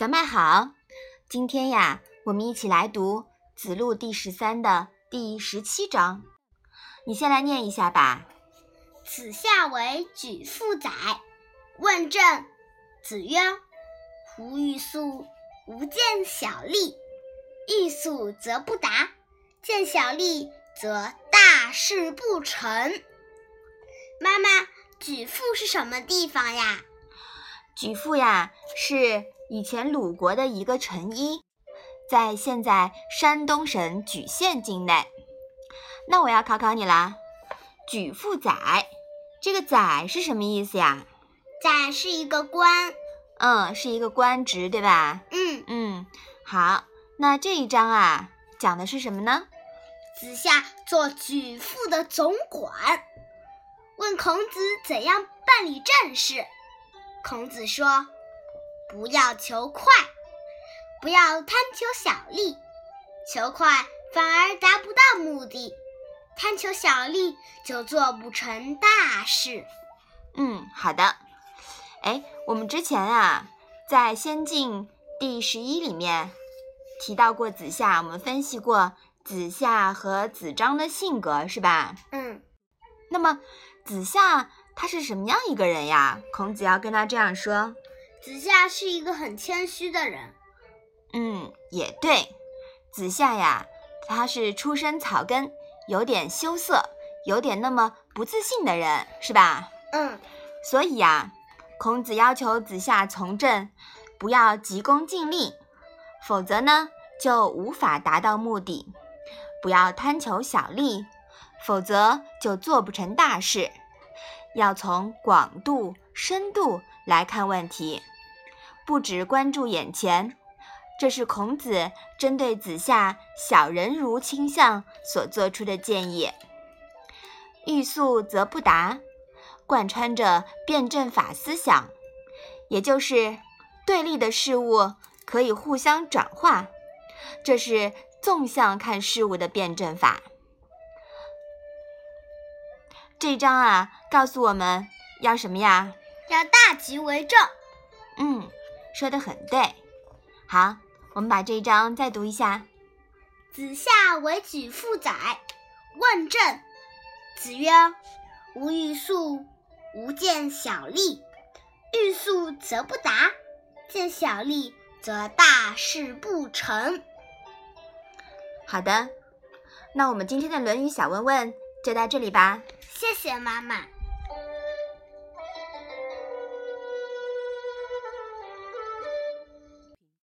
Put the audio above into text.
小麦好，今天呀，我们一起来读《子路》第十三的第十七章。你先来念一下吧。子夏为举父宰，问政。子曰：“吾欲速，吾见小利。欲速则不达，见小利则大事不成。”妈妈，举父是什么地方呀？举父呀，是以前鲁国的一个城邑，在现在山东省莒县境内。那我要考考你啦，莒父宰，这个宰是什么意思呀？宰是一个官，嗯，是一个官职，对吧？嗯嗯，好，那这一章啊，讲的是什么呢？子夏做莒父的总管，问孔子怎样办理政事。孔子说：“不要求快，不要贪求小利。求快反而达不到目的，贪求小利就做不成大事。”嗯，好的。哎，我们之前啊，在《仙境》第十一里面提到过子夏，我们分析过子夏和子张的性格，是吧？嗯。那么子夏。他是什么样一个人呀？孔子要跟他这样说：“子夏是一个很谦虚的人。”嗯，也对。子夏呀，他是出身草根，有点羞涩，有点那么不自信的人，是吧？嗯。所以呀，孔子要求子夏从政，不要急功近利，否则呢，就无法达到目的；不要贪求小利，否则就做不成大事。要从广度、深度来看问题，不只关注眼前。这是孔子针对子夏小人如倾向所做出的建议。欲速则不达，贯穿着辩证法思想，也就是对立的事物可以互相转化，这是纵向看事物的辩证法。这章啊，告诉我们要什么呀？要大局为重。嗯，说的很对。好，我们把这一章再读一下。子夏为举父宰，问政。子曰：“吾欲速，吾见小利。欲速则不达，见小利则大事不成。”好的，那我们今天的《论语》小问问就到这里吧。谢谢妈妈。